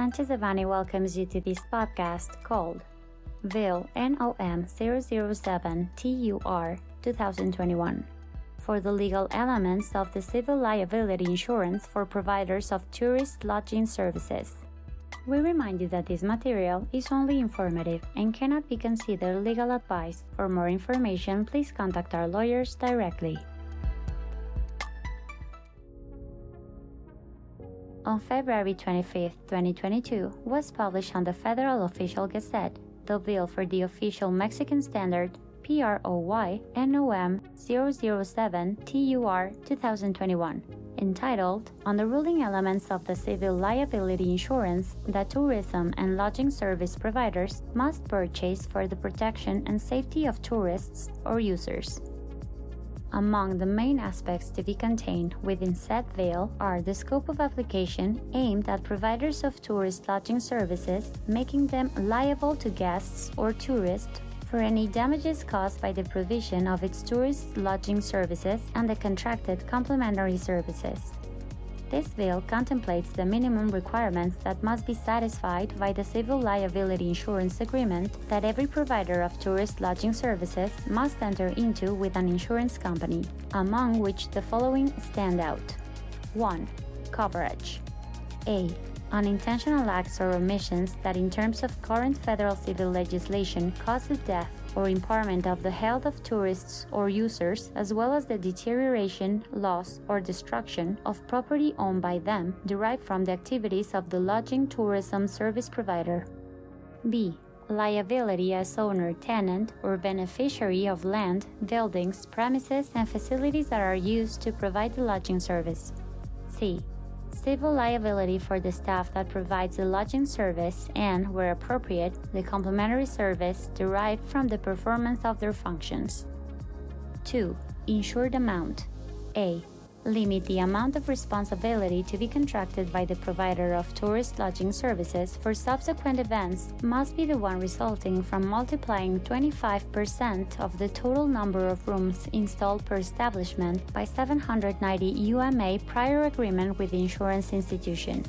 Sanchez Devanny welcomes you to this podcast called VIL NOM 007 TUR 2021 for the legal elements of the civil liability insurance for providers of tourist lodging services. We remind you that this material is only informative and cannot be considered legal advice. For more information, please contact our lawyers directly. On February 25, 2022, was published on the Federal Official Gazette the bill for the official Mexican standard PROY NOM 007 TUR 2021 entitled On the Ruling Elements of the Civil Liability Insurance that Tourism and Lodging Service Providers Must Purchase for the Protection and Safety of Tourists or Users. Among the main aspects to be contained within said veil are the scope of application aimed at providers of tourist lodging services, making them liable to guests or tourists for any damages caused by the provision of its tourist lodging services and the contracted complementary services. This bill contemplates the minimum requirements that must be satisfied by the civil liability insurance agreement that every provider of tourist lodging services must enter into with an insurance company, among which the following stand out 1. Coverage A unintentional acts or omissions that, in terms of current federal civil legislation, cause the death or impairment of the health of tourists or users, as well as the deterioration, loss, or destruction of property owned by them derived from the activities of the lodging tourism service provider. B. Liability as owner, tenant, or beneficiary of land, buildings, premises, and facilities that are used to provide the lodging service. C civil liability for the staff that provides the lodging service and, where appropriate, the complementary service derived from the performance of their functions. 2. Insured amount A limit the amount of responsibility to be contracted by the provider of tourist lodging services for subsequent events must be the one resulting from multiplying 25% of the total number of rooms installed per establishment by 790 UMA prior agreement with the insurance institution.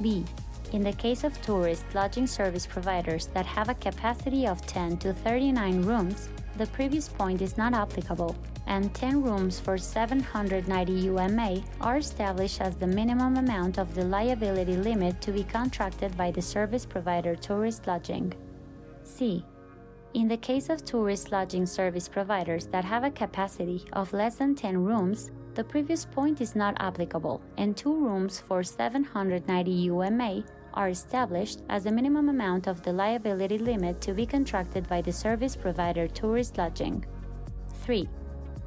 B. In the case of tourist lodging service providers that have a capacity of 10 to 39 rooms, the previous point is not applicable, and 10 rooms for 790 UMA are established as the minimum amount of the liability limit to be contracted by the service provider tourist lodging. C. In the case of tourist lodging service providers that have a capacity of less than 10 rooms, the previous point is not applicable, and two rooms for 790 UMA are established as the minimum amount of the liability limit to be contracted by the service provider tourist lodging. 3.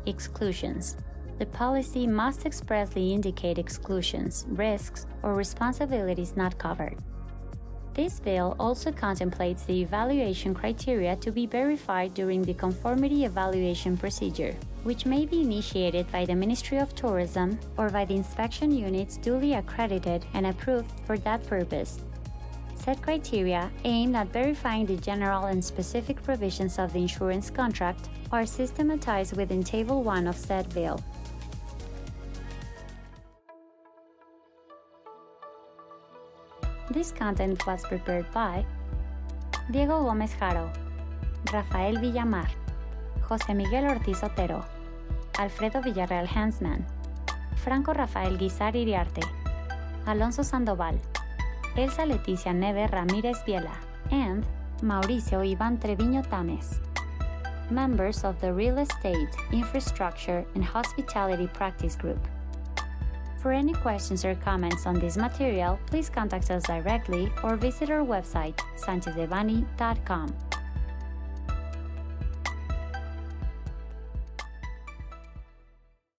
Exclusions. The policy must expressly indicate exclusions, risks, or responsibilities not covered. This bill also contemplates the evaluation criteria to be verified during the conformity evaluation procedure, which may be initiated by the Ministry of Tourism or by the inspection units duly accredited and approved for that purpose. Set criteria aimed at verifying the general and specific provisions of the insurance contract are systematized within Table 1 of said bill. This content was prepared by Diego Gómez Jaro, Rafael Villamar, José Miguel Ortiz Otero, Alfredo Villarreal Hansman, Franco Rafael Guizar Iriarte, Alonso Sandoval, Elsa Leticia Neve Ramírez Viela, and Mauricio Iván Treviño Tames. Members of the Real Estate, Infrastructure, and Hospitality Practice Group. For any questions or comments on this material, please contact us directly or visit our website, sanchezdevanny.com.